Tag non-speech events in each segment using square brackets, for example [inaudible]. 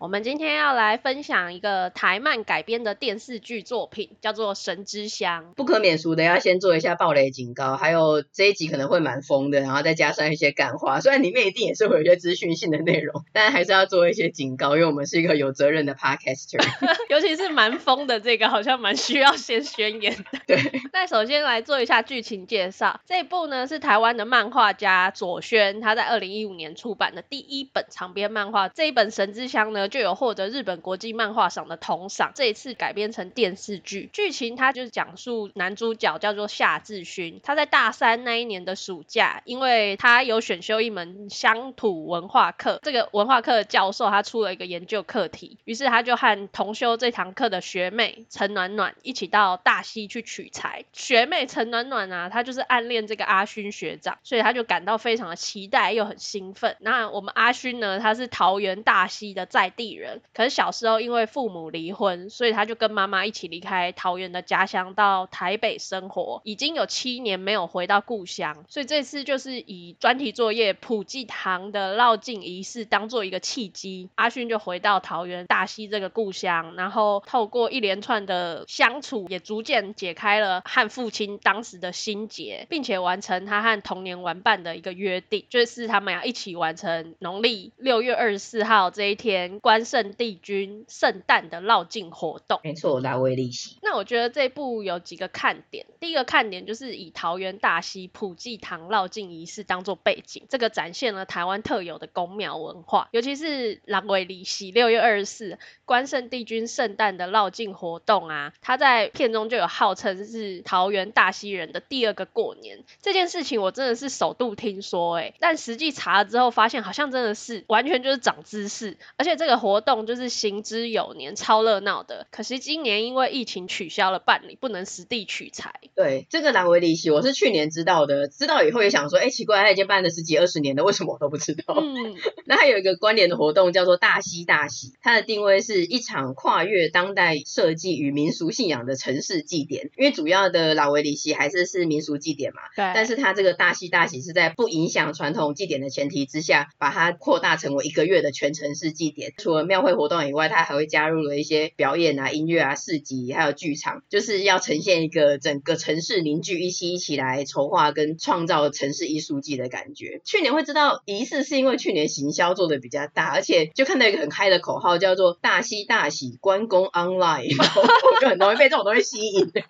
我们今天要来分享一个台漫改编的电视剧作品，叫做《神之乡》。不可免俗的要先做一下暴雷警告，还有这一集可能会蛮疯的，然后再加上一些感化。虽然里面一定也是会有一些资讯性的内容，但还是要做一些警告，因为我们是一个有责任的 podcaster。[laughs] 尤其是蛮疯的这个，好像蛮需要先宣言的。对。那首先来做一下剧情介绍。这一部呢是台湾的漫画家左轩，他在二零一五年出版的第一本长篇漫画。这一本《神之乡》呢就有获得日本。国际漫画赏的铜赏，这一次改编成电视剧。剧情它就是讲述男主角叫做夏志勋，他在大三那一年的暑假，因为他有选修一门乡土文化课，这个文化课的教授他出了一个研究课题，于是他就和同修这堂课的学妹陈暖暖一起到大溪去取材。学妹陈暖暖啊，她就是暗恋这个阿勋学长，所以他就感到非常的期待又很兴奋。那我们阿勋呢，他是桃园大溪的在地人，可是。小时候因为父母离婚，所以他就跟妈妈一起离开桃园的家乡到台北生活，已经有七年没有回到故乡，所以这次就是以专题作业普济堂的绕境仪式当做一个契机，阿勋就回到桃园大溪这个故乡，然后透过一连串的相处，也逐渐解开了和父亲当时的心结，并且完成他和童年玩伴的一个约定，就是他们要一起完成农历六月二十四号这一天关圣帝君军圣诞的绕境活动，没错，拉威利西。那我觉得这部有几个看点，第一个看点就是以桃园大溪普济堂绕境仪式当做背景，这个展现了台湾特有的宫庙文化，尤其是拉威利西六月二十四关圣帝君圣诞的绕境活动啊，他在片中就有号称是桃园大溪人的第二个过年，这件事情我真的是首度听说哎、欸，但实际查了之后发现好像真的是完全就是长知识，而且这个活动就是。行之有年，超热闹的。可惜今年因为疫情取消了办理，不能实地取材。对，这个兰维里西我是去年知道的，知道以后也想说，哎，奇怪，他已经办了十几二十年了，为什么我都不知道？嗯，[laughs] 那还有一个关联的活动叫做大溪大喜，它的定位是一场跨越当代设计与民俗信仰的城市祭典。因为主要的老维里西还是是民俗祭典嘛，对。但是它这个大溪大喜是在不影响传统祭典的前提之下，把它扩大成为一个月的全城市祭典。除了庙会活动以外，它还会加入了一些表演啊、音乐啊、市集，还有剧场，就是要呈现一个整个城市凝聚一起一起来筹划跟创造城市艺术季的感觉。去年会知道仪式，是因为去年行销做的比较大，而且就看到一个很嗨的口号，叫做“大喜大喜关公 online”，我就很容易被这种东西吸引。[laughs]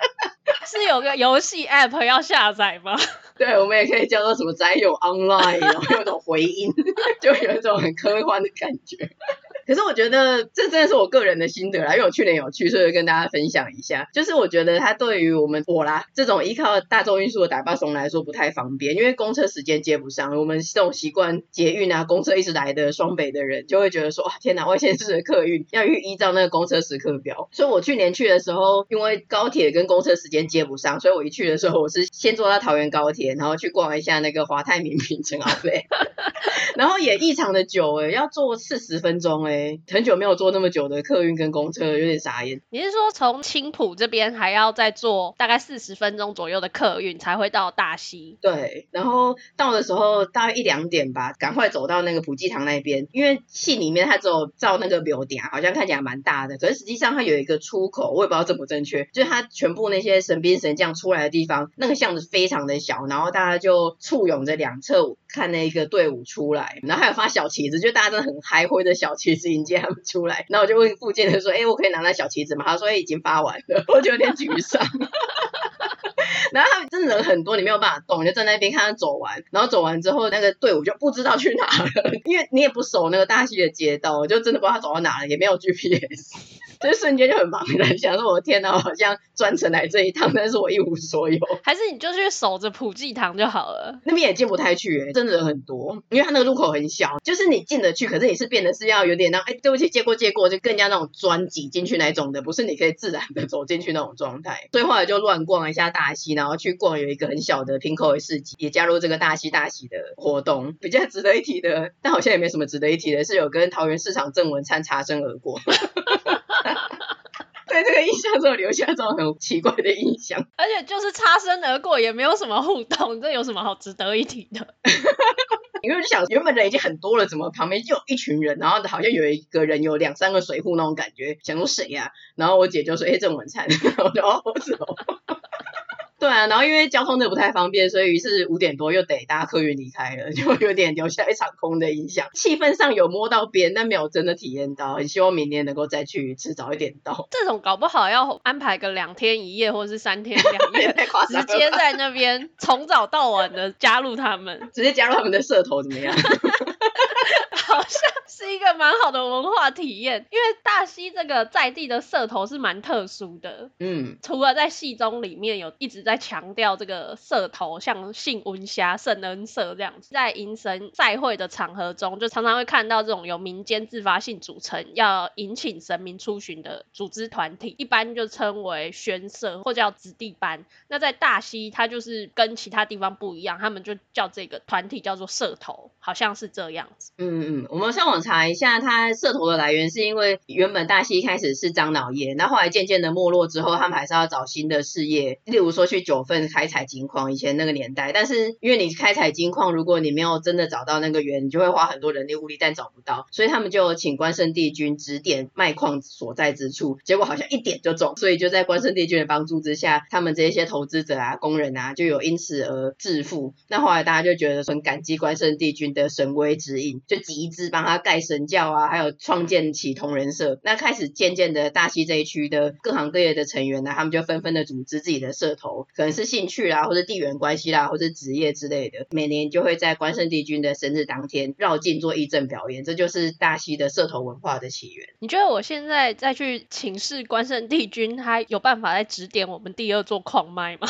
是有个游戏 app 要下载吗？[laughs] 对，我们也可以叫做什么宅友 online，然后有种回音，[laughs] 就有一种很科幻的感觉。可是我觉得这真的是我个人的心得啦，因为我去年有去，所以跟大家分享一下。就是我觉得它对于我们我啦这种依靠大众运输的打发松来说不太方便，因为公车时间接不上。我们这种习惯捷运啊、公车一直来的双北的人，就会觉得说哇天哪，外县市的客运要依照那个公车时刻表。[laughs] 所以我去年去的时候，因为高铁跟公车时间接不上，所以我一去的时候，我是先坐到桃园高铁，然后去逛一下那个华泰名品城奥飞，[laughs] 然后也异常的久诶、要坐四十分钟诶、很久没有坐那么久的客运跟公车，有点傻眼。你是说从青浦这边还要再坐大概四十分钟左右的客运才会到大溪？对，然后到的时候大概一两点吧，赶快走到那个普济堂那边，因为戏里面它只有照那个庙埕，好像看起来蛮大的，可是实际上它有一个出口，我也不知道正不正确，就是它全部那些神兵神将出来的地方，那个巷子非常的小，然后大家就簇拥着两侧看那一个队伍出来，然后还有发小旗子，就大家真的很嗨，挥着小旗子迎接他们出来。然后我就问附近的说：“哎、我可以拿那小旗子吗？”他说：“已经发完了。”我就有点沮丧。[laughs] 然后他们真的人很多，你没有办法动，就站在那边看他走完。然后走完之后，那个队伍就不知道去哪了，因为你也不熟那个大溪的街道，就真的不知道他走到哪了，也没有 GPS。这瞬间就很茫然，[laughs] 想说我天哪，我好像专程来这一趟，但是我一无所有。还是你就去守着普济堂就好了，那边也进不太去，哎，真的人很多，因为它那个入口很小，就是你进得去，可是你是变得是要有点那哎，对不起，借过借过，就更加那种钻挤进去那种的，不是你可以自然的走进去那种状态。所以后来就乱逛了一下大溪，然后去逛有一个很小的平口的市集，也加入这个大溪大喜的活动。比较值得一提的，但好像也没什么值得一提的，是有跟桃园市场正文灿擦身而过。[laughs] [laughs] 对这个印象，就留下这种很奇怪的印象。而且就是擦身而过，也没有什么互动，这有什么好值得一提的？[laughs] 因为我就想，原本人已经很多了，怎么旁边就有一群人，然后好像有一个人有两三个水壶那种感觉，想说谁呀、啊？然后我姐就说：“哎，郑文灿。” [laughs] 然后我就哦，是哦。对啊，然后因为交通的不太方便，所以于是五点多又得搭客运离开了，[laughs] 就有点留下一场空的印象。气氛上有摸到边，但没有真的体验到。很希望明年能够再去一次，早一点到。这种搞不好要安排个两天一夜，或者是三天两 [laughs] 夜，直接在那边从早到晚的加入他们，直接加入他们的社头怎么样？[laughs] 好像是一个蛮好的文化体验，因为大溪这个在地的社头是蛮特殊的。嗯，除了在戏中里面有一直在强调这个社头，像杏温虾、圣恩社这样子，在迎神赛会的场合中，就常常会看到这种由民间自发性组成，要迎请神明出巡的组织团体，一般就称为宣社或叫子弟班。那在大溪，它就是跟其他地方不一样，他们就叫这个团体叫做社头，好像是这样子。嗯嗯。我们上网查一下，它社头的来源是因为原本大溪一开始是樟脑业，那后来渐渐的没落之后，他们还是要找新的事业，例如说去九份开采金矿，以前那个年代。但是因为你开采金矿，如果你没有真的找到那个源，你就会花很多人力物力，但找不到，所以他们就请关圣帝君指点卖矿所在之处，结果好像一点就中，所以就在关圣帝君的帮助之下，他们这些投资者啊、工人啊，就有因此而致富。那后来大家就觉得很感激关圣帝君的神威指引，就集。是帮他盖神教啊，还有创建起同人社。那开始渐渐的，大溪这一区的各行各业的成员呢，他们就纷纷的组织自己的社头，可能是兴趣啦，或者地缘关系啦，或者职业之类的。每年就会在关圣帝君的生日当天绕境做义阵表演，这就是大溪的社头文化的起源。你觉得我现在再去请示关圣帝君，他有办法来指点我们第二座矿脉吗？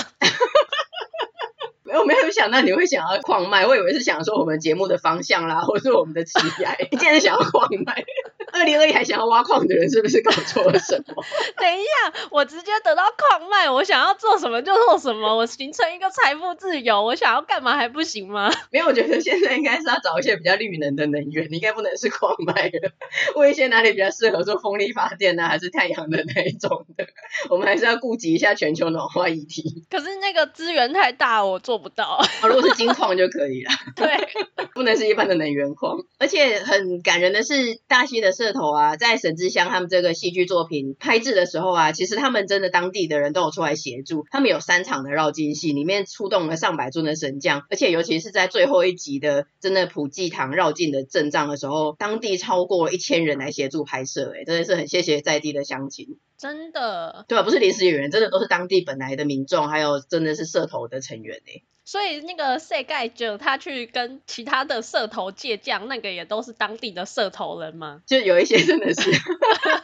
我没有想到你会想要矿脉，我以为是想说我们节目的方向啦，或是我们的期待。[laughs] 你竟然想要矿脉？二零二一还想要挖矿的人是不是搞错了什么？[laughs] 等一下，我直接得到矿脉，我想要做什么就做什么，我形成一个财富自由，我想要干嘛还不行吗？[laughs] 没有，我觉得现在应该是要找一些比较绿能的能源，你应该不能是矿脉了。[laughs] 问一些哪里比较适合做风力发电呢、啊？还是太阳的那一种的？我们还是要顾及一下全球暖化议题。可是那个资源太大，我做不到。哦，如果是金矿就可以了。对，不能是一般的能源矿。而且很感人的是，大溪的社头啊，在神之乡他们这个戏剧作品拍制的时候啊，其实他们真的当地的人都有出来协助。他们有三场的绕境戏，里面出动了上百尊的神将，而且尤其是在最后一集的真的普济堂绕境的阵仗的时候，当地超过一千人来协助拍摄，哎，真的是很谢谢在地的乡亲。真的，对吧？不是临时演员，真的都是当地本来的民众，还有真的是社头的成员哎。所以那个塞盖就他去跟其他的社头借将，那个也都是当地的社头人吗？就有一些真的是，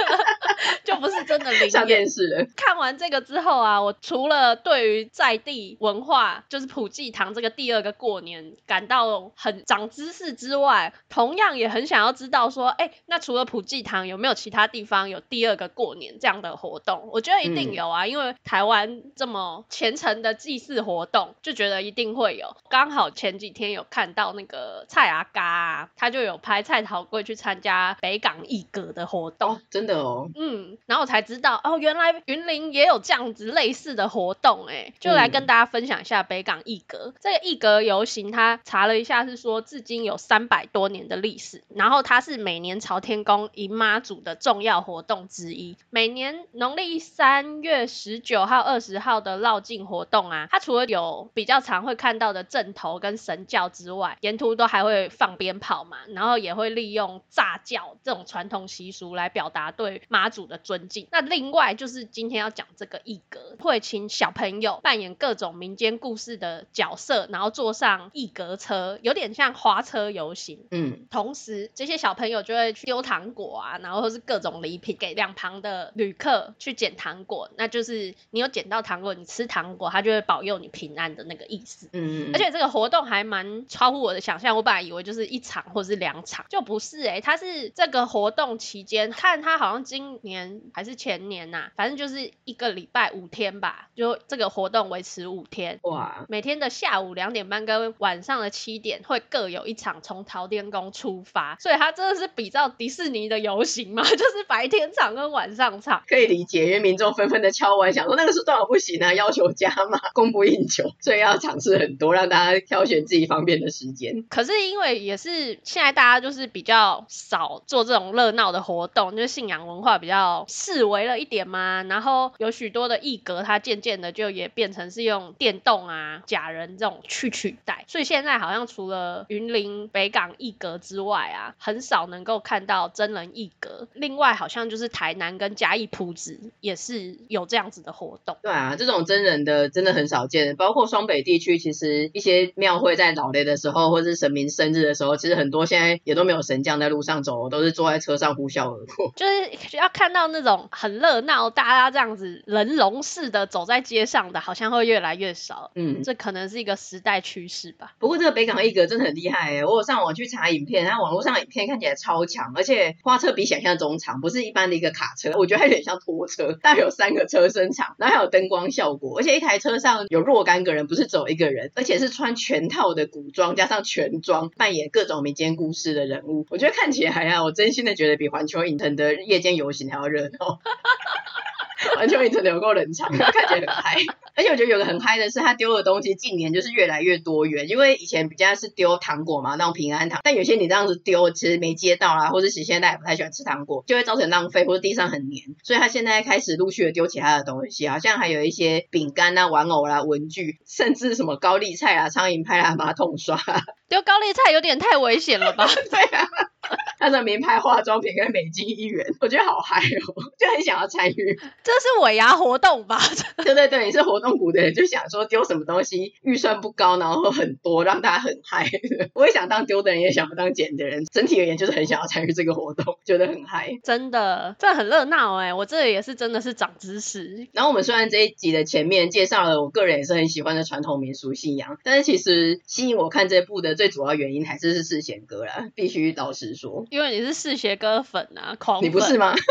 [laughs] 就不是真的灵验。上电视了。看完这个之后啊，我除了对于在地文化，就是普济堂这个第二个过年感到很长知识之外，同样也很想要知道说，哎，那除了普济堂，有没有其他地方有第二个过年这样的活动？我觉得一定有啊，嗯、因为台湾这么虔诚的祭祀活动，就觉得一。定会有，刚好前几天有看到那个蔡阿嘎啊，他就有拍蔡桃贵去参加北港艺阁的活动。哦，真的哦，嗯，然后我才知道哦，原来云林也有这样子类似的活动，哎，就来跟大家分享一下北港一格。嗯、这个一格游行，他查了一下，是说至今有三百多年的历史，然后它是每年朝天宫迎妈祖的重要活动之一。每年农历三月十九号、二十号的绕境活动啊，它除了有比较常。会看到的阵头跟神教之外，沿途都还会放鞭炮嘛，然后也会利用炸轿这种传统习俗来表达对妈祖的尊敬。那另外就是今天要讲这个一格，会请小朋友扮演各种民间故事的角色，然后坐上一格车，有点像花车游行。嗯，同时这些小朋友就会去丢糖果啊，然后或是各种礼品给两旁的旅客去捡糖果，那就是你有捡到糖果，你吃糖果，他就会保佑你平安的那个意思。嗯，而且这个活动还蛮超乎我的想象，我本来以为就是一场或是两场，就不是哎、欸，它是这个活动期间，看它好像今年还是前年呐、啊，反正就是一个礼拜五天吧，就这个活动维持五天，哇，每天的下午两点半跟晚上的七点会各有一场从桃天宫出发，所以它真的是比照迪士尼的游行嘛，[laughs] 就是白天场跟晚上场，可以理解，因为民众纷纷的敲完，想说那个是多少不行啊，要求加码，供不应求，所以要尝试很多，让大家挑选自己方便的时间。可是因为也是现在大家就是比较少做这种热闹的活动，就是信仰文化比较式微了一点嘛，然后有许多的艺格，它渐渐的就也变成是用电动啊、假人这种去取代，所以现在好像除了云林北港艺格之外啊，很少能够看到真人艺格。另外好像就是台南跟嘉义铺子也是有这样子的活动。对啊，这种真人的真的很少见，包括双北地区，其实一些庙会在老雷的时候，或是神明生日的时候，其实很多现在也都没有神将在路上走，都是坐在车上呼啸而过。就是要看到那种很热闹，大家这样子人龙似的走在街上的，好像会越来越少。嗯，这可能是一个时代趋势吧。不过这个北港一格真的很厉害诶，我有上网去查影片，它网络上的影片看起来超强，而且花车比想象中长，不是一般的一个卡车，我觉得还有点像拖车，大概有三个车身长，然后还有灯光效果，而且一台车上有若干个人，不是走一个人，而且是穿全套的古装加上全装，扮演各种民间故事的人物，我觉得看起来啊，我真心的觉得比环球影城的夜间游行还要热闹。[laughs] 完全没存留过人场看起来很嗨。而且我觉得有个很嗨的是，他丢的东西近年就是越来越多元。因为以前比较是丢糖果嘛，那种平安糖。但有些你这样子丢，其实没接到啦，或者是现在也不太喜欢吃糖果，就会造成浪费，或者地上很黏。所以他现在开始陆续的丢其他的东西，好像还有一些饼干啊、玩偶啦、文具，甚至什么高丽菜啊、苍蝇拍啊、马桶刷。[laughs] 丢高丽菜有点太危险了吧？[laughs] 对啊。[laughs] 他的名牌化妆品跟美金一元，我觉得好嗨哦，就很想要参与。这是尾牙活动吧？对对对，你是活动股的人，就想说丢什么东西，预算不高，然后很多，让大家很嗨。[laughs] 我也想当丢的人，也想当捡的人。整体而言，就是很想要参与这个活动，觉得很嗨。真的，这很热闹哎！我这里也是真的是长知识。然后我们虽然这一集的前面介绍了我个人也是很喜欢的传统民俗信仰，但是其实吸引我看这部的最主要原因还是是世贤哥啦，必须老实说。因为你是世贤哥粉啊，狂粉。你不是吗？[laughs]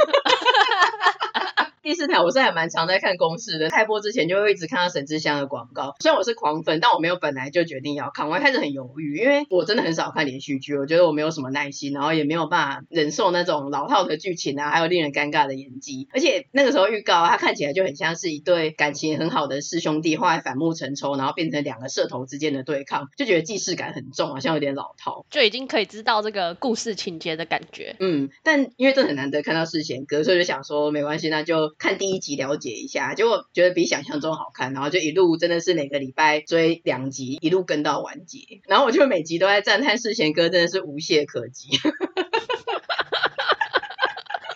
第四台我是还蛮常在看公视的，开播之前就会一直看到神之乡的广告。虽然我是狂粉，但我没有本来就决定要看，我一开始很犹豫，因为我真的很少看连续剧，我觉得我没有什么耐心，然后也没有办法忍受那种老套的剧情啊，还有令人尴尬的演技。而且那个时候预告，它看起来就很像是一对感情很好的师兄弟，后来反目成仇，然后变成两个社头之间的对抗，就觉得既视感很重，好像有点老套，就已经可以知道这个故事情节的感觉。嗯，但因为这很难得看到世贤哥，所以就想说没关系，那就看第一集了解。一下，结果觉得比想象中好看，然后就一路真的是每个礼拜追两集，一路跟到完结。然后我就每集都在赞叹世贤哥真的是无懈可击。[laughs]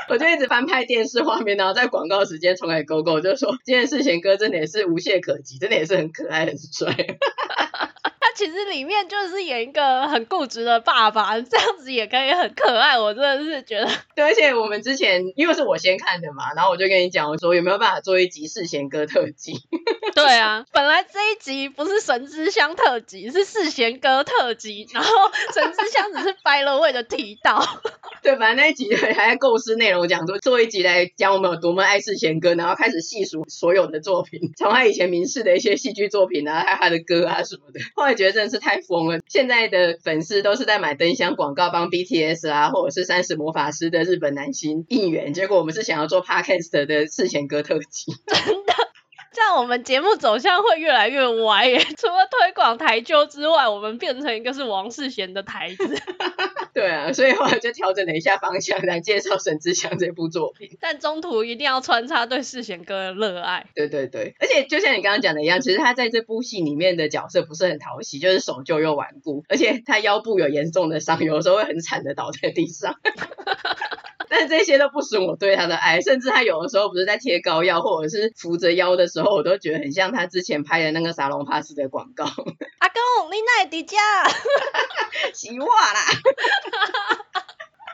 我就一直翻拍电视画面，然后在广告时间重来勾勾，就说今天世贤哥真的也是无懈可击，真的也是很可爱很帅。其实里面就是演一个很固执的爸爸，这样子也可以很可爱。我真的是觉得，对，而且我们之前因为是我先看的嘛，然后我就跟你讲，我说有没有办法做一集世贤哥特辑？[laughs] 对啊，本来这一集不是神之乡特辑，是世贤哥特辑，然后神之乡只是 by the way 的提到。[laughs] 对，反正那一集还在构思内容，讲说做一集来讲我们有多么爱世贤哥，然后开始细数所有的作品，从他以前民视的一些戏剧作品啊，还有他的歌啊什么的。后来觉得真是太疯了，现在的粉丝都是在买灯箱广告帮 BTS 啊，或者是三十魔法师的日本男星应援，结果我们是想要做 Podcast 的世贤哥特辑，[laughs] 真的。这样我们节目走向会越来越歪耶！[laughs] 除了推广台球之外，我们变成一个是王世贤的台子。[laughs] 对啊，所以后来就调整了一下方向来介绍《沈志祥》这部作品。但中途一定要穿插对世贤哥的热爱。对对对，而且就像你刚刚讲的一样，其实他在这部戏里面的角色不是很讨喜，就是守旧又顽固，而且他腰部有严重的伤，有时候会很惨的倒在地上。[laughs] 这些都不损我对他的爱，甚至他有的时候不是在贴膏药或者是扶着腰的时候，我都觉得很像他之前拍的那个沙龙帕斯的广告。阿公，你哪里的家？[laughs] 洗袜啦。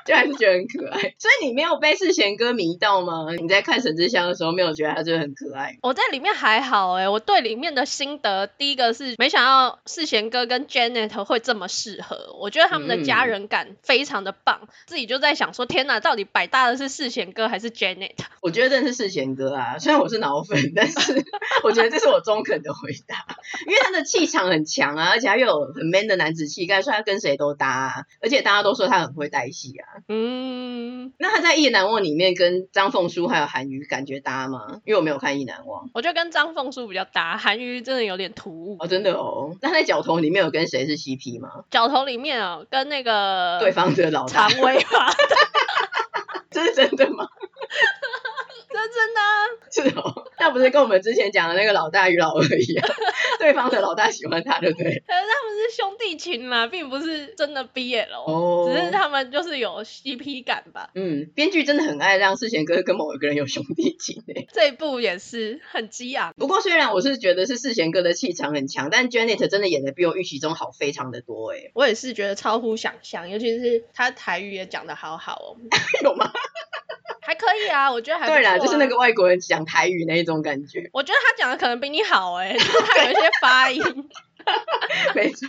就还是觉得很可爱，所以你没有被世贤哥迷到吗？你在看神之乡的时候没有觉得他就很可爱？我在里面还好哎、欸，我对里面的心得，第一个是没想到世贤哥跟 Janet 会这么适合，我觉得他们的家人感非常的棒，嗯、自己就在想说，天哪，到底百搭的是世贤哥还是 Janet？我觉得真的是世贤哥啊，虽然我是脑粉，但是 [laughs] 我觉得这是我中肯的回答，因为他的气场很强啊，而且他又有很 man 的男子气概，所以他跟谁都搭、啊，而且大家都说他很会带戏啊。嗯，那他在《意难忘》里面跟张凤书还有韩瑜感觉搭吗？因为我没有看《意难忘》，我觉得跟张凤书比较搭，韩瑜真的有点突兀哦，真的哦。那他在角头里面有跟谁是 CP 吗？角头里面哦，跟那个对方的老常威吧？[laughs] [laughs] 这是真的吗？这真的、啊、是哦，那不是跟我们之前讲的那个老大与老二一样，[laughs] 对方的老大喜欢他，对不对？可是他们是兄弟情嘛，并不是真的 BL 哦，只是他们就是有 CP 感吧。嗯，编剧真的很爱让世贤哥跟某一个人有兄弟情诶。这一部也是很激昂。不过虽然我是觉得是世贤哥的气场很强，但 Janet 真的演的比我预期中好非常的多诶。我也是觉得超乎想象，尤其是他台语也讲的好好哦。[laughs] 有吗？还可以啊，我觉得还、啊、对啦，就是那个外国人讲台语那一种感觉。我觉得他讲的可能比你好哎、欸，就是他有一些发音。[laughs] [laughs] 没错，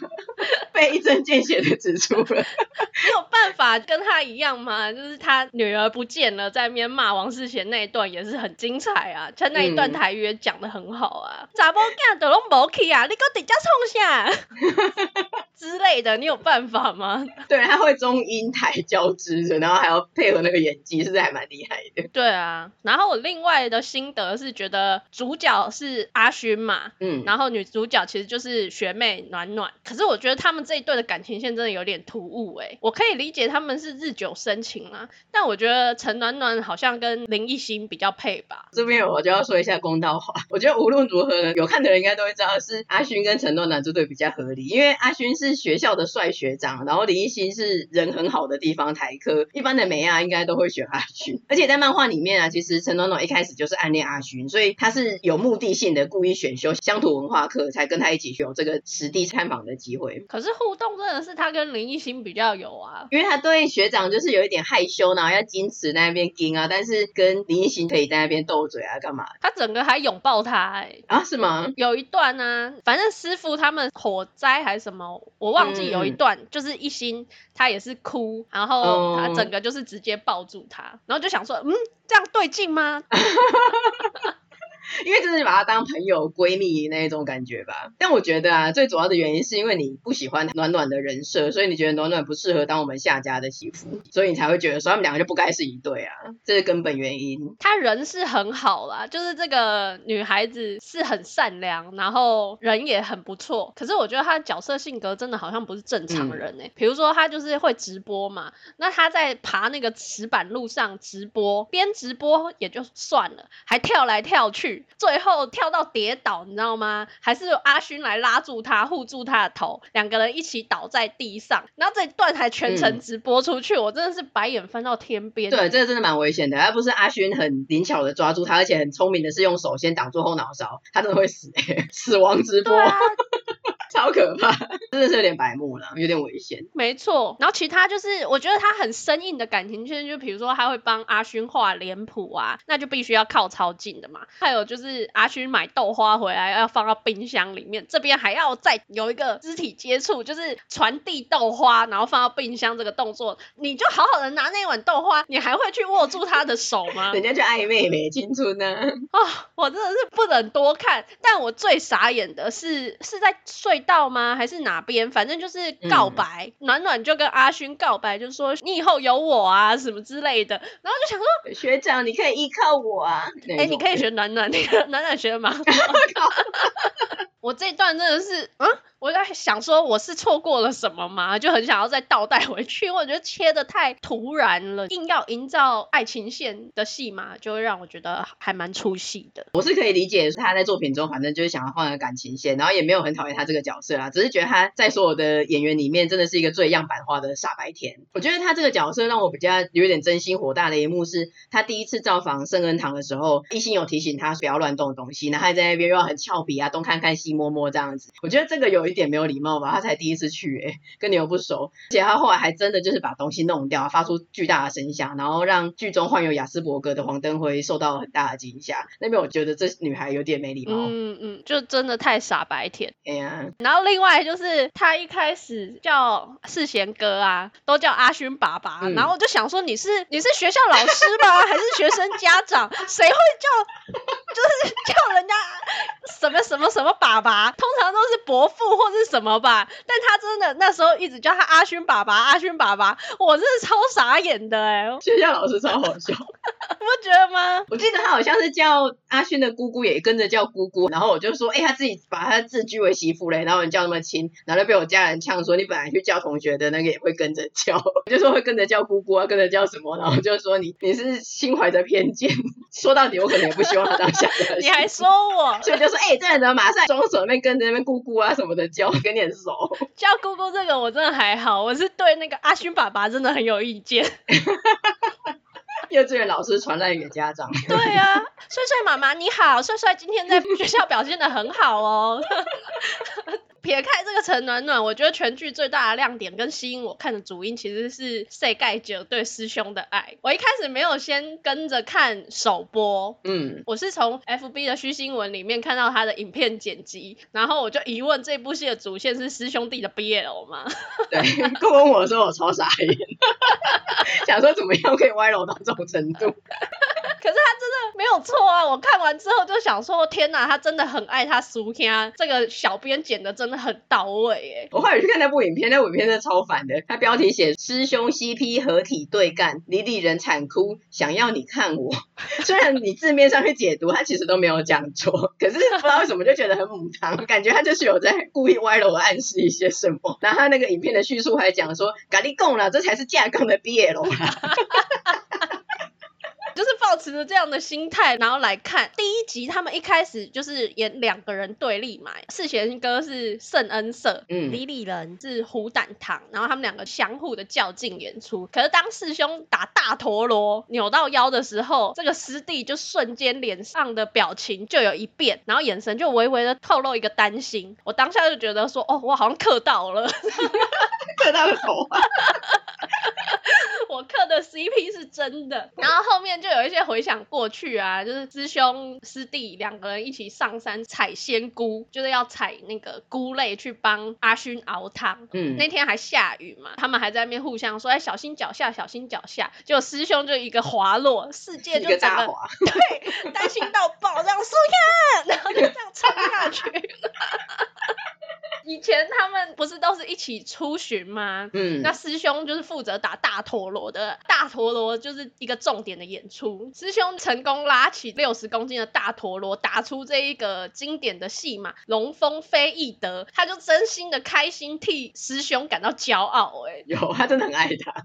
被一针见血的指出了。[laughs] 你有办法跟他一样吗？就是他女儿不见了，在那边骂王世贤那一段也是很精彩啊，他那一段台语也讲的很好啊。查某囝都拢无去啊，你搁底家冲下？[laughs] 之类的，你有办法吗？对，他会中英台交织着，然后还要配合那个演技，是不是还蛮厉害的？对啊，然后我另外的心得是觉得主角是阿勋嘛，嗯，然后女主角其实就是学学妹暖暖，可是我觉得他们这一对的感情线真的有点突兀哎，我可以理解他们是日久生情啊，但我觉得陈暖暖好像跟林艺欣比较配吧。这边我就要说一下公道话，我觉得无论如何，有看的人应该都会知道是阿勋跟陈暖暖这对比较合理，因为阿勋是。学校的帅学长，然后林一心是人很好的地方台科，一般的美亚应该都会选阿勋。而且在漫画里面啊，其实陈暖暖一开始就是暗恋阿勋，所以他是有目的性的故意选修乡土文化课，才跟他一起有这个实地参访的机会。可是互动真的是他跟林一心比较有啊，因为他对学长就是有一点害羞，然后要矜持在那边矜啊，但是跟林一心可以在那边斗嘴啊，干嘛？他整个还拥抱他哎、欸、啊是吗？有一段呢、啊，反正师傅他们火灾还是什么。我忘记有一段，嗯、就是一心他也是哭，然后他整个就是直接抱住他，嗯、然后就想说，嗯，这样对劲吗？[laughs] 因为就是把她当朋友闺蜜那一种感觉吧，但我觉得啊，最主要的原因是因为你不喜欢暖暖的人设，所以你觉得暖暖不适合当我们夏家的媳妇，所以你才会觉得说他们两个就不该是一对啊，这是根本原因。她人是很好啦，就是这个女孩子是很善良，然后人也很不错，可是我觉得她的角色性格真的好像不是正常人哎、欸，嗯、比如说她就是会直播嘛，那她在爬那个石板路上直播，边直播也就算了，还跳来跳去。最后跳到跌倒，你知道吗？还是阿勋来拉住他，护住他的头，两个人一起倒在地上。然后这一段还全程直播出去，嗯、我真的是白眼翻到天边。对，这个真的蛮危险的。要不是阿勋很灵巧的抓住他，而且很聪明的是用手先挡住后脑勺，他真的会死、欸。[laughs] 死亡直播。超可怕，真的是有点白目了，有点危险。没错，然后其他就是我觉得他很生硬的感情线，就比如说他会帮阿勋画脸谱啊，那就必须要靠超近的嘛。还有就是阿勋买豆花回来要放到冰箱里面，这边还要再有一个肢体接触，就是传递豆花，然后放到冰箱这个动作，你就好好的拿那碗豆花，你还会去握住他的手吗？[laughs] 人家就暧昧没青春呢。啊、哦，我真的是不忍多看，但我最傻眼的是是在睡。到吗？还是哪边？反正就是告白，嗯、暖暖就跟阿勋告白，就说你以后有我啊，什么之类的。然后就想说，学长你可以依靠我啊。哎、欸，你可以学暖暖，那个 [laughs] 暖暖学的蛮好。[laughs] [laughs] 我这一段真的是，嗯，我在想说我是错过了什么吗？就很想要再倒带回去，我觉得切的太突然了，硬要营造爱情线的戏码，就会让我觉得还蛮出戏的。我是可以理解他在作品中，反正就是想要换个感情线，然后也没有很讨厌他这个角色啊，只是觉得他在所有的演员里面，真的是一个最样板化的傻白甜。我觉得他这个角色让我比较有点真心火大的一幕是，他第一次造访圣恩堂的时候，一心有提醒他不要乱动东西，然后还在那边又要很俏皮啊，东看看西摸摸这样子。我觉得这个有一点没有礼貌吧，他才第一次去，欸，诶跟你又不熟，而且他后来还真的就是把东西弄掉，发出巨大的声响，然后让剧中患有雅斯伯格的黄登辉受到很大的惊吓。那边我觉得这女孩有点没礼貌，嗯嗯，就真的太傻白甜。哎呀，然后另外就是他一开始叫世贤哥啊，都叫阿勋爸爸，嗯、然后我就想说你是你是学校老师吗？[laughs] 还是学生家长？谁会叫 [laughs] 就是叫人家什么什么什么爸爸？通常都是伯父或是什么吧？但他真的那时候一直叫他阿勋爸爸，阿勋爸爸，我真是超傻眼的哎、欸！学校老师超好笑，你 [laughs] 不觉得吗？我记得他好像是叫阿勋的姑姑也跟着叫姑姑，然后我就说，哎、欸，他自己把他自居为媳妇嘞，然后你叫那么亲，然后就被我家人呛说，你本来去叫同学的那个也会跟着叫，我就说会跟着叫姑姑啊，跟着叫什么，然后就说你你是心怀着偏见，说到底我可能也不希望他当小的。[laughs] 你还说我，[laughs] 所以就说，哎、欸，这人怎么马上双手那边跟着那边姑姑啊什么的叫，跟你很熟。叫姑姑这个我真的还好，我是对那个阿勋爸爸真的很有意见。[laughs] 幼稚园老师传赖给家长。对啊，帅帅妈妈你好，帅帅今天在学校表现的很好哦。撇开这个陈暖暖，我觉得全剧最大的亮点跟吸引我看的主因，其实是世界姐对师兄的爱。我一开始没有先跟着看首播，嗯，我是从 FB 的虚新闻里面看到他的影片剪辑，然后我就疑问这部戏的主线是师兄弟的 BL 吗？对，跟问我说我超傻眼，[laughs] 想说怎么样可以歪楼到这种程度？[laughs] 可是他真的没有错啊！我看完之后就想说，天哪，他真的很爱他苏天，这个小编剪的真的。很到位耶，我后来去看那部影片，那部影片真的超烦的。他标题写师兄 CP 合体对干，李李人惨哭，想要你看我。[laughs] 虽然你字面上去解读，他其实都没有讲错，可是不知道为什么就觉得很母汤，感觉他就是有在故意歪楼暗示一些什么。然后他那个影片的叙述还讲说，咖喱贡了，这才是架杠的 BL。[laughs] 就是抱持着这样的心态，然后来看第一集。他们一开始就是演两个人对立嘛，世贤哥是圣恩社，嗯，李李仁是虎胆堂，然后他们两个相互的较劲演出。可是当师兄打大陀螺扭到腰的时候，这个师弟就瞬间脸上的表情就有一变，然后眼神就微微的透露一个担心。我当下就觉得说，哦，我好像磕到了，[laughs] 磕到了头。我嗑的 CP 是真的，然后后面就有一些回想过去啊，就是师兄师弟两个人一起上山采仙菇，就是要采那个菇类去帮阿勋熬汤。嗯，那天还下雨嘛，他们还在那边互相说：“哎，小心脚下，小心脚下。”结果师兄就一个滑落，世界就整个，大滑对，担心到爆，这样苏看，然后就这样冲下去。以前他们不是都是一起出巡吗？嗯，那师兄就是负责打大陀螺我的，大陀螺就是一个重点的演出。师兄成功拉起六十公斤的大陀螺，打出这一个经典的戏码“龙凤飞翼德”，他就真心的开心替师兄感到骄傲。哎，有，他真的很爱他。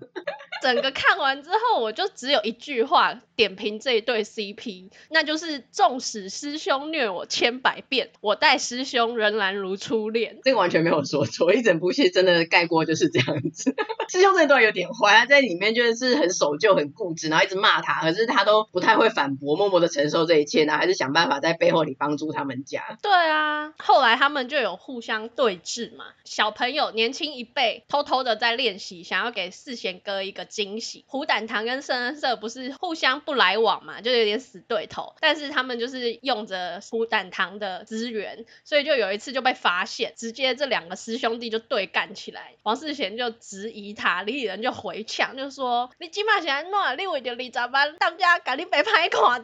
整个看完之后，我就只有一句话点评这一对 CP，那就是纵使师兄虐我千百遍，我待师兄仍然如初恋。这个完全没有说错，一整部戏真的概括就是这样子。[laughs] 师兄这段有点坏，他在里面就是很守旧、很固执，然后一直骂他，可是他都不太会反驳，默默的承受这一切，然后还是想办法在背后里帮助他们家。对啊，后来他们就有互相对峙嘛，小朋友年轻一辈偷偷的在练习，想要给世贤哥一个。惊喜，虎胆堂跟圣恩社不是互相不来往嘛，就有点死对头。但是他们就是用着虎胆堂的资源，所以就有一次就被发现，直接这两个师兄弟就对干起来。王世贤就质疑他，李李仁就回呛，就说：“你今嘛是安怎？你为着二十万，当家把你白拍看。[laughs] ”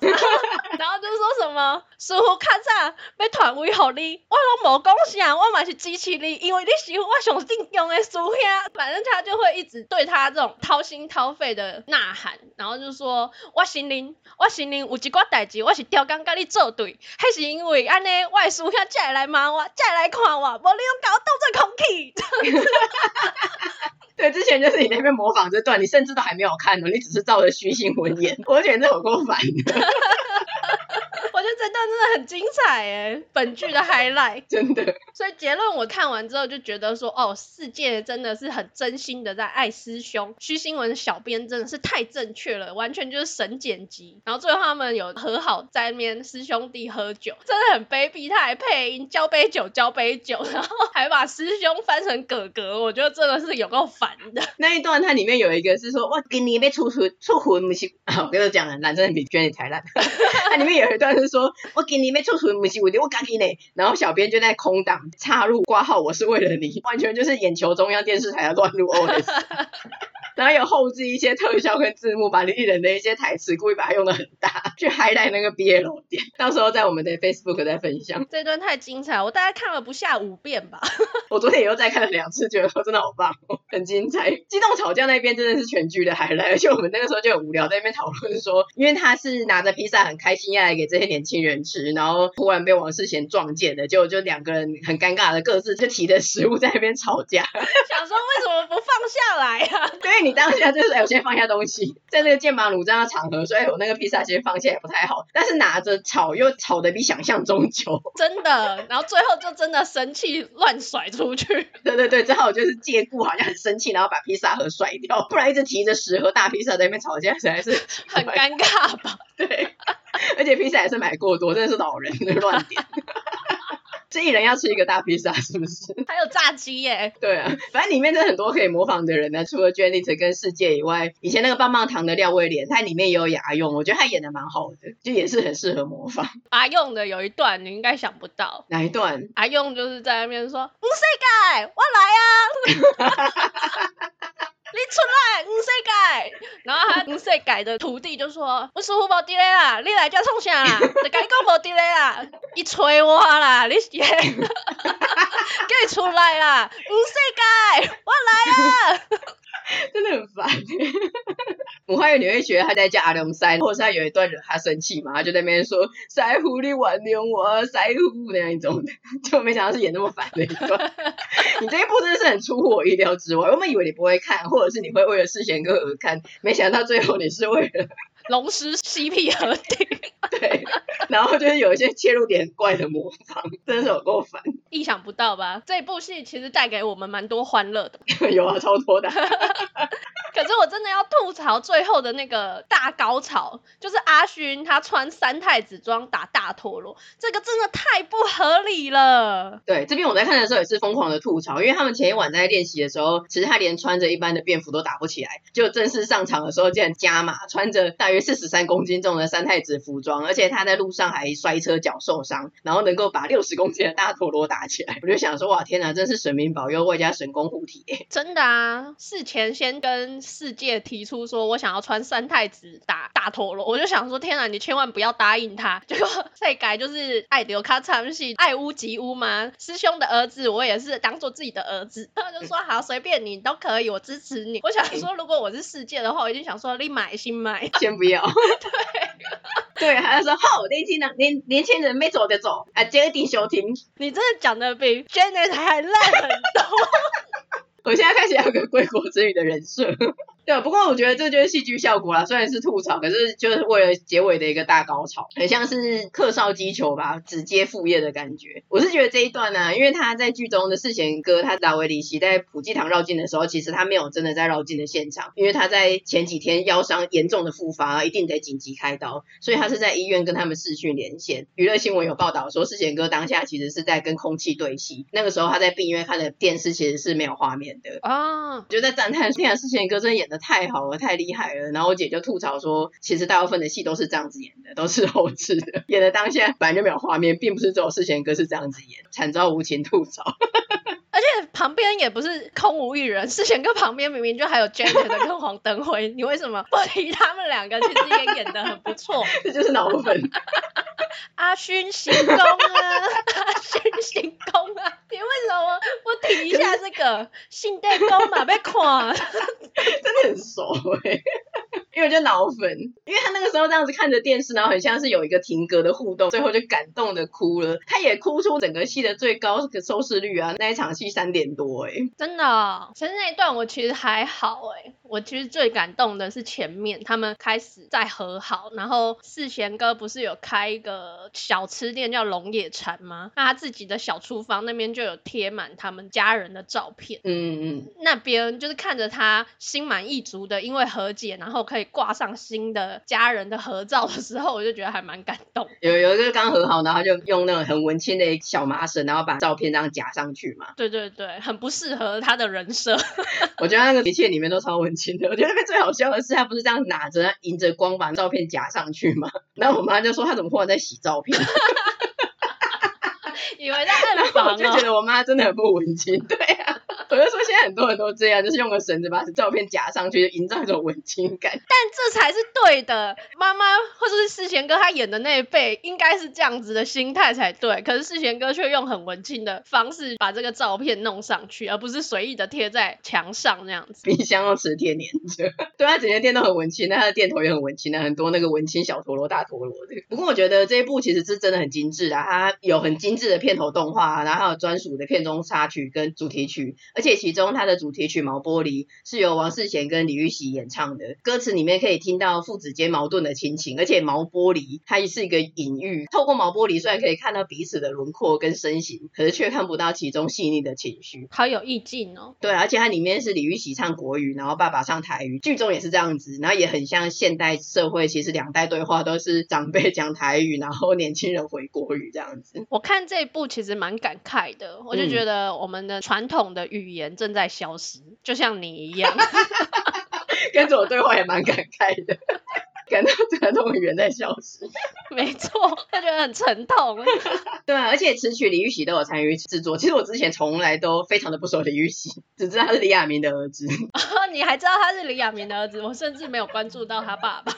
然后就说什么师傅较早要传位给你，我拢无讲啥，我嘛是支持你，因为你是我上顶用的师兄。反正他就会一直对他这种掏心。掏肺的呐喊，然后就说：“我心灵，我心灵有一寡代志，我是调岗跟你作对，还是因为安尼，我的师兄才会来骂我，才会来看我，无你用搞我当作空气。”对，之前就是你那边模仿这段，你甚至都还没有看呢，你只是照着虚心文言，我觉得这有够烦。段真的很精彩哎，本剧的 [laughs] highlight 真的。所以结论我看完之后就觉得说，哦，世界真的是很真心的在爱师兄。徐新文小编真的是太正确了，完全就是神剪辑。然后最后他们有和好在那边师兄弟喝酒，真的很卑鄙。他还配音交杯酒，交杯酒，然后还把师兄翻成哥哥，我觉得真的是有够烦的。[laughs] 那一段它里面有一个是说，哇给你被出出出魂不是？我跟你讲了，烂真的比娟你才烂。[laughs] 它里面有一段是。说我给你没出出母鸡我我赶紧呢，然后小编就在空档插入挂号，我是为了你，完全就是眼球中央电视台的乱入 OS。[laughs] 然后有后置一些特效跟字幕，把李李仁的一些台词故意把它用的很大，[laughs] 去 highlight 那个 BL 点，到时候在我们的 Facebook 再分享。这段太精彩，我大概看了不下五遍吧。[laughs] 我昨天也又再看了两次，觉得说真的好棒，很精彩。激动吵架那边真的是全剧的 highlight，而且我们那个时候就很无聊，在那边讨论说，因为他是拿着披萨很开心要来给这些年轻人吃，然后突然被王世贤撞见的，结果就两个人很尴尬的各自就提着食物在那边吵架，[laughs] 想说为什么不放下来啊？对。你当下就是，哎，我先放下东西，[laughs] 在那个剑拔弩张的场合，所以我那个披萨先放下也不太好。但是拿着炒又炒得比想象中久，真的。然后最后就真的生气乱甩出去。[laughs] 对对对，最后就是借故好像很生气，然后把披萨盒甩掉，不然一直提着十盒大披萨在那边吵架，实在是很尴尬吧？[laughs] 对，而且披萨也是买过多，真的是老人的乱点。这一人要吃一个大披萨，是不是？还有炸鸡耶！对啊，反正里面真的很多可以模仿的人呢。除了 Janet 跟世界以外，以前那个棒棒糖的廖威廉，他里面也有阿用，我觉得他演的蛮好的，就也是很适合模仿。阿用的有一段你应该想不到，哪一段？阿用就是在那边说：“不世盖，我来啊！” [laughs] 你出来，五世盖。然后他五世盖的徒弟就说：“我师傅无伫咧啦，你来这创啥啦？[laughs] 就甲你讲无伫咧啦，伊催我啦，你是 [laughs] 叫你出来啦，五世盖，我来啊！” [laughs] 真的很烦。我还以为你会觉得他在叫阿龙塞，或者是他有一段惹他生气嘛，他就在那边说塞胡你挽留我，塞虎那样一种的，[laughs] 就没想到是演那么烦的一段。[laughs] 你这一部真的是很出乎我意料之外，我本以为你不会看，或者是你会为了世贤哥而看，没想到最后你是为了龙狮 CP 合体。对，然后就是有一些切入点很怪的模仿，真的是有够烦。意想不到吧？这部戏其实带给我们蛮多欢乐的。[laughs] 有啊，超多的。[laughs] 可是我真的要吐槽最后的那个大高潮，就是阿勋他穿三太子装打大陀螺，这个真的太不合理了。对，这边我在看的时候也是疯狂的吐槽，因为他们前一晚在练习的时候，其实他连穿着一般的便服都打不起来，就正式上场的时候竟然加码，穿着大约四十三公斤重的三太子服装，而且他在路上还摔车脚受伤，然后能够把六十公斤的大陀螺打起来，我就想说哇天哪，真是神明保佑外加神功护体耶！真的啊，事前先跟。世界提出说，我想要穿三太子打大陀螺，我就想说，天哪，你千万不要答应他。结果再改就是爱丢卡惨戏，爱屋及乌吗？师兄的儿子，我也是当做自己的儿子。他就说好，随便你都可以，我支持你。我想说，[laughs] 如果我是世界的话，我一定想说，你买新买，先不要。对，对，还是说好，年轻人年年轻人没走就走，啊，接一定休庭。你真的讲的比 Janet 还烂很多。[laughs] 我现在开始要个归国之女的人设。对，不过我觉得这就是戏剧效果啦，虽然是吐槽，可是就是为了结尾的一个大高潮，很像是客少击球吧，直接副业的感觉。我是觉得这一段呢、啊，因为他在剧中的世贤哥，他打维里奇在普济堂绕境的时候，其实他没有真的在绕境的现场，因为他在前几天腰伤严重的复发，一定得紧急开刀，所以他是在医院跟他们视讯连线。娱乐新闻有报道说，世贤哥当下其实是在跟空气对戏，那个时候他在病院看的电视其实是没有画面的啊，就在赞叹，天啊，世贤哥真的演的。太好了，太厉害了。然后我姐就吐槽说，其实大部分的戏都是这样子演的，都是后置的，[laughs] 演的当下本来就没有画面，并不是只有世贤哥是这样子演，惨遭无情吐槽。[laughs] 而且旁边也不是空无一人，世贤哥旁边明明就还有 Janet 跟黄登辉，[laughs] 你为什么不提他们两个？其实也演的很不错，这就是脑粉。阿勋行宫啊，阿勋行宫啊，你为什么不提一下这个信代宫嘛？被看，[laughs] 真的很熟走哎。[laughs] 因为我就脑粉，因为他那个时候这样子看着电视，然后很像是有一个停格的互动，最后就感动的哭了。他也哭出整个戏的最高的收视率啊，那一场戏三点多哎，真的、哦。其实那一段我其实还好哎，我其实最感动的是前面他们开始在和好，然后世贤哥不是有开一个小吃店叫龙野禅吗？那他自己的小厨房那边就有贴满他们家人的照片，嗯嗯，那边就是看着他心满意足的，因为和解，然后可以。挂上新的家人的合照的时候，我就觉得还蛮感动。有有一个刚和好，然后就用那种很文青的小麻绳，然后把照片这样夹上去嘛。对对对，很不适合他的人设。我觉得那个一切里面都超文我觉得那边最好笑的是，他不是这样拿着，迎着光把照片夹上去吗。[laughs] 然后我妈就说，他怎么忽然在洗照片？以为在暗房，[laughs] 我就觉得我妈真的很不文静。对啊。我就说，现在很多人都这样，就是用个绳子把照片夹上去，营造一种文青感。[laughs] 但这才是对的，妈妈或者是世贤哥他演的那一辈，应该是这样子的心态才对。可是世贤哥却用很文青的方式把这个照片弄上去，而不是随意的贴在墙上那样子。冰箱用磁铁粘着，[laughs] 对，他整间店都很文青，那他的店头也很文青的，很多那个文青小陀螺、大陀螺的。不过我觉得这一部其实是真的很精致啊，它有很精致的片头动画，然后还有专属的片中插曲跟主题曲。而且其中它的主题曲《毛玻璃》是由王世贤跟李玉玺演唱的，歌词里面可以听到父子间矛盾的亲情，而且毛玻璃它也是一个隐喻，透过毛玻璃虽然可以看到彼此的轮廓跟身形，可是却看不到其中细腻的情绪，好有意境哦。对，而且它里面是李玉玺唱国语，然后爸爸唱台语，剧中也是这样子，然后也很像现代社会，其实两代对话都是长辈讲台语，然后年轻人回国语这样子。我看这一部其实蛮感慨的，我就觉得我们的传统的语言正在消失，就像你一样 [laughs] [laughs] 跟着我对话也蛮感慨的，感到传统语言在消失。没错，他觉得很沉痛。[laughs] 对啊，而且词曲李玉玺都有参与制作。其实我之前从来都非常的不熟李玉玺，只知道他是李亚明的儿子。哦，你还知道他是李亚明的儿子？我甚至没有关注到他爸爸。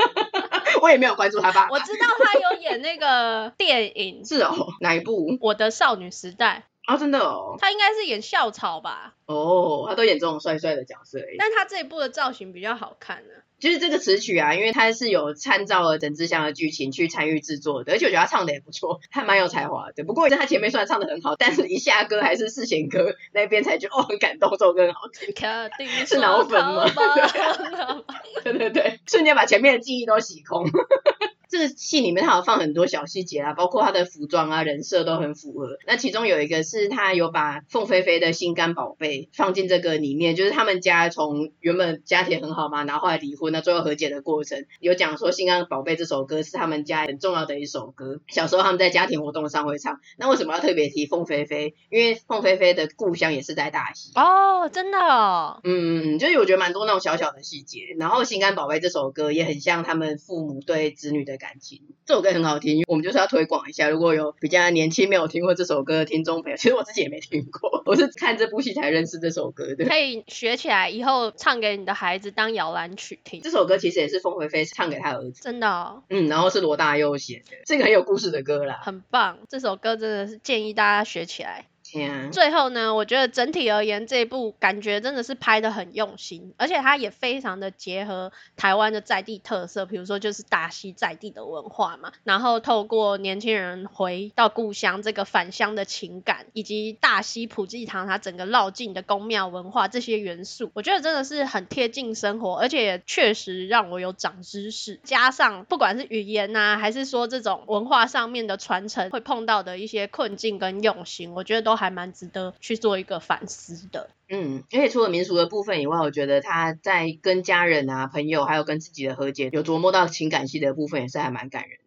我也没有关注他爸爸。我知道他有演那个电影。是哦，哪一部？我的少女时代。啊，真的哦，他应该是演校草吧？哦，他都演这种帅帅的角色，但他这一部的造型比较好看呢、啊。就是这个词曲啊，因为他是有参照了陈志祥的剧情去参与制作的，而且我觉得他唱的也不错，还蛮有才华的。不过他前面虽然唱的很好，但是一下歌还是世贤哥那边才觉得哦很感动，这首歌很好听。肯定是脑粉吗？[laughs] 对对对，瞬间把前面的记忆都洗空。这个戏里面他有放很多小细节啊，包括他的服装啊、人设都很符合。那其中有一个是他有把凤飞飞的心肝宝贝放进这个里面，就是他们家从原本家庭很好嘛，然后后来离婚，那最后和解的过程，有讲说心肝宝贝这首歌是他们家很重要的一首歌。小时候他们在家庭活动上会唱。那为什么要特别提凤飞飞？因为凤飞飞的故乡也是在大溪。哦，真的哦。嗯嗯，就是我觉得蛮多那种小小的细节。然后心肝宝贝这首歌也很像他们父母对子女的感情，这首歌很好听，我们就是要推广一下。如果有比较年轻没有听过这首歌的听众朋友，其实我自己也没听过，我是看这部戏才认识这首歌的。可以学起来，以后唱给你的孩子当摇篮曲听。这首歌其实也是凤飞飞唱给他儿子，真的哦。嗯，然后是罗大佑写的，是一个很有故事的歌啦，很棒。这首歌真的是建议大家学起来。Yeah. 最后呢，我觉得整体而言，这一部感觉真的是拍得很用心，而且它也非常的结合台湾的在地特色，比如说就是大溪在地的文化嘛，然后透过年轻人回到故乡这个返乡的情感，以及大溪普济堂它整个绕境的宫庙文化这些元素，我觉得真的是很贴近生活，而且也确实让我有长知识。加上不管是语言呐、啊，还是说这种文化上面的传承会碰到的一些困境跟用心，我觉得都。还蛮值得去做一个反思的。嗯，而且除了民俗的部分以外，我觉得他在跟家人啊、朋友，还有跟自己的和解，有琢磨到情感戏的部分，也是还蛮感人。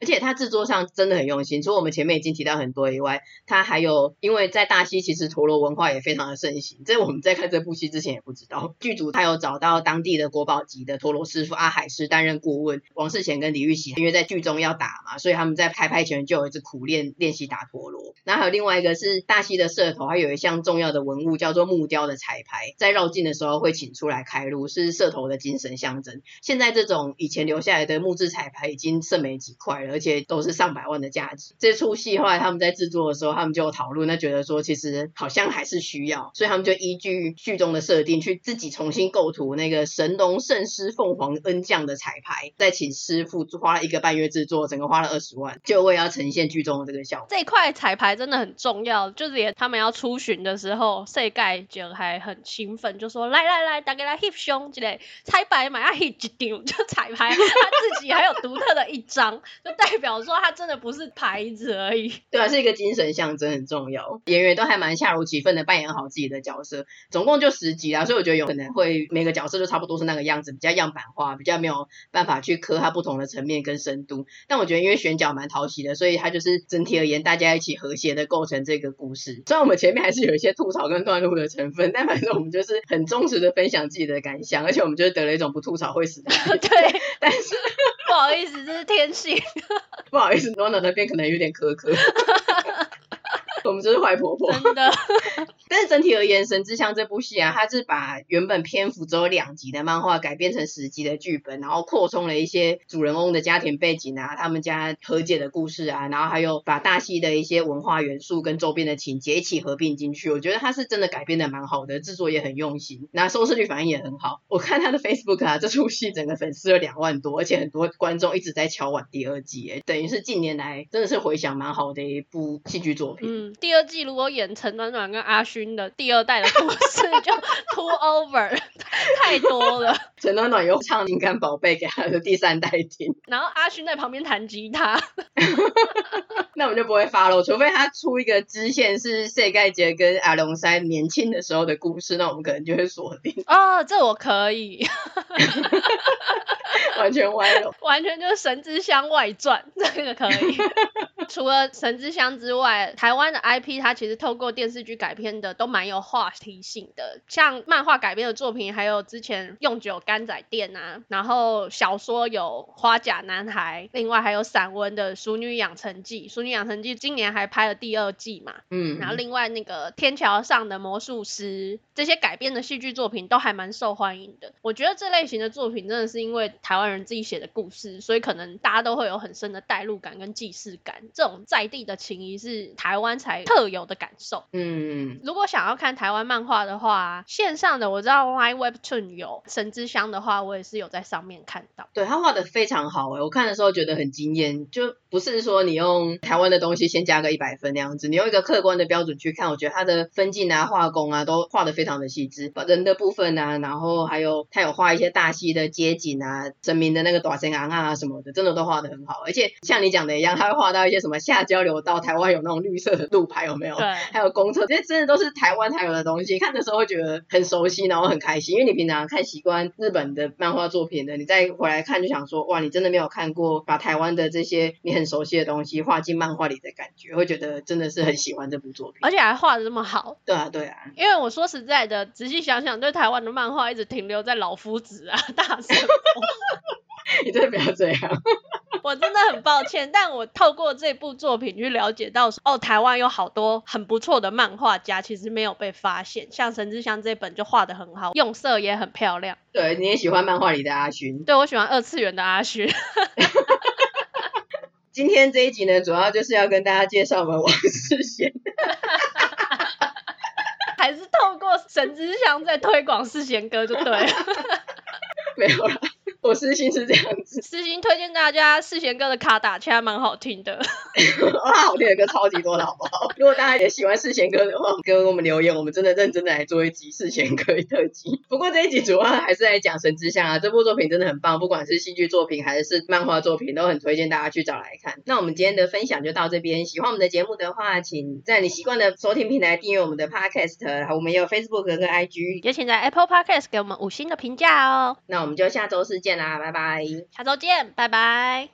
而且他制作上真的很用心，除了我们前面已经提到很多以外，他还有因为在大溪其实陀螺文化也非常的盛行，这我们在看这部戏之前也不知道。剧组他有找到当地的国宝级的陀螺师傅阿海师担任顾问，王世贤跟李玉玺因为在剧中要打嘛，所以他们在拍拍前就有一直苦练练习打陀螺。然后还有另外一个是大溪的社头，还有一项重要的文物叫做木雕的彩排，在绕境的时候会请出来开路，是社头的精神象征。现在这种以前留下来的木质彩排已经剩没几块了。而且都是上百万的价值。这出戏后来他们在制作的时候，他们就讨论，那觉得说其实好像还是需要，所以他们就依据剧中的设定去自己重新构图那个神龙圣狮凤凰恩将的彩排，再请师傅花了一个半月制作，整个花了二十万，就为要呈现剧中的这个效果。这块彩排真的很重要，就是连他们要出巡的时候，世界就还很兴奋，就说来来来，大家来翕相之类，彩排嘛要翕一丢，就彩排他自己还有独特的一张，就代表说它真的不是牌子而已。对啊，是一个精神象征，很重要。演员都还蛮恰如其分的扮演好自己的角色，总共就十集啊，所以我觉得有可能会每个角色都差不多是那个样子，比较样板化，比较没有办法去刻它不同的层面跟深度。但我觉得因为选角蛮讨喜的，所以它就是整体而言大家一起和谐的构成这个故事。虽然我们前面还是有一些吐槽跟段落的成分，但反正我们就是很忠实的分享自己的感想，而且我们就是得了一种不吐槽会死的。[laughs] 对，但是 [laughs] 不好意思，这是天性。[laughs] 不好意思，暖暖那边可能有点苛刻。[laughs] 我们就是坏婆婆，[laughs] 真的。但是整体而言，《神之乡》这部戏啊，它是把原本篇幅只有两集的漫画改编成十集的剧本，然后扩充了一些主人翁的家庭背景啊，他们家和解的故事啊，然后还有把大戏的一些文化元素跟周边的情节一起合并进去。我觉得它是真的改编的蛮好的，制作也很用心，那收视率反应也很好。我看他的 Facebook 啊，这出戏整个粉丝有两万多，而且很多观众一直在敲碗第二季，哎，等于是近年来真的是回响蛮好的一部戏剧作品。嗯，第二季如果演陈暖暖跟阿勋的第二代的故事，就 too over [laughs] 太多了。陈暖暖又唱《情感宝贝》给他的第三代听，然后阿勋在旁边弹吉他，[laughs] 那我们就不会发了，除非他出一个支线是谢盖杰跟阿龙山年轻的时候的故事，那我们可能就会锁定。哦，这我可以，[laughs] [laughs] 完全歪了，完全就是《神之箱外传》，[laughs] 这个可以。除了《神之箱》之外，台湾的 IP 它其实透过电视剧改编的都蛮有话题性的，像漫画改编的作品，还有之前用酒干仔店啊，然后小说有《花甲男孩》，另外还有散文的《熟女养成记》，《熟女养成记》今年还拍了第二季嘛，嗯，然后另外那个《天桥上的魔术师》，这些改编的戏剧作品都还蛮受欢迎的。我觉得这类型的作品真的是因为台湾人自己写的故事，所以可能大家都会有很深的代入感跟既视感。这种在地的情谊是台湾才特有的感受。嗯，如果想要看台湾漫画的话，线上的我知道 Line Webtoon 有《神之乡》的话，我也是有在上面看到。对，他画的非常好哎，我看的时候觉得很惊艳，就不是说你用台湾的东西先加个一百分那样子，你用一个客观的标准去看，我觉得他的分镜啊、画工啊都画的非常的细致，人的部分啊，然后还有他有画一些大溪的街景啊、神明的那个大仙尪啊什么的，真的都画的很好，而且像你讲的一样，他会画到一些什么下交流道，台湾有那种绿色的路牌有没有？对，[laughs] 还有公车，这些真的都是台湾才有的东西。看的时候会觉得很熟悉，然后很开心，因为你平常看习惯日本的漫画作品的，你再回来看就想说，哇，你真的没有看过把台湾的这些你很熟悉的东西画进漫画里的感觉，会觉得真的是很喜欢这部作品，而且还画的这么好。对啊，对啊，因为我说实在的，仔细想想，对台湾的漫画一直停留在老夫子啊、大神风。[laughs] [laughs] 你真的不要这样。[laughs] 我真的很抱歉，但我透过这部作品去了解到，哦，台湾有好多很不错的漫画家，其实没有被发现。像《神之香》这本就画的很好，用色也很漂亮。[laughs] 对，你也喜欢漫画里的阿勋？对，我喜欢二次元的阿勋。今天这一集呢，主要就是要跟大家介绍我们王世贤。还是透过《神之乡》在推广世贤哥就对了。没有了。我私心是这样子，私心推荐大家世贤哥的卡打其实蛮好听的，[laughs] 哇，好听的歌超级多的好不好？如果大家也喜欢世贤哥的话，给我们留言，我们真的认真的来做一集世贤哥特辑。不过这一集主要还是在讲神之下啊，这部作品真的很棒，不管是戏剧作品还是漫画作品，都很推荐大家去找来看。那我们今天的分享就到这边，喜欢我们的节目的话，请在你习惯的收听平台订阅我们的 Podcast，我们也有 Facebook 跟 IG，也请在 Apple Podcast 给我们五星的评价哦。那我们就下周四见。见啦，拜拜，下周见，拜拜。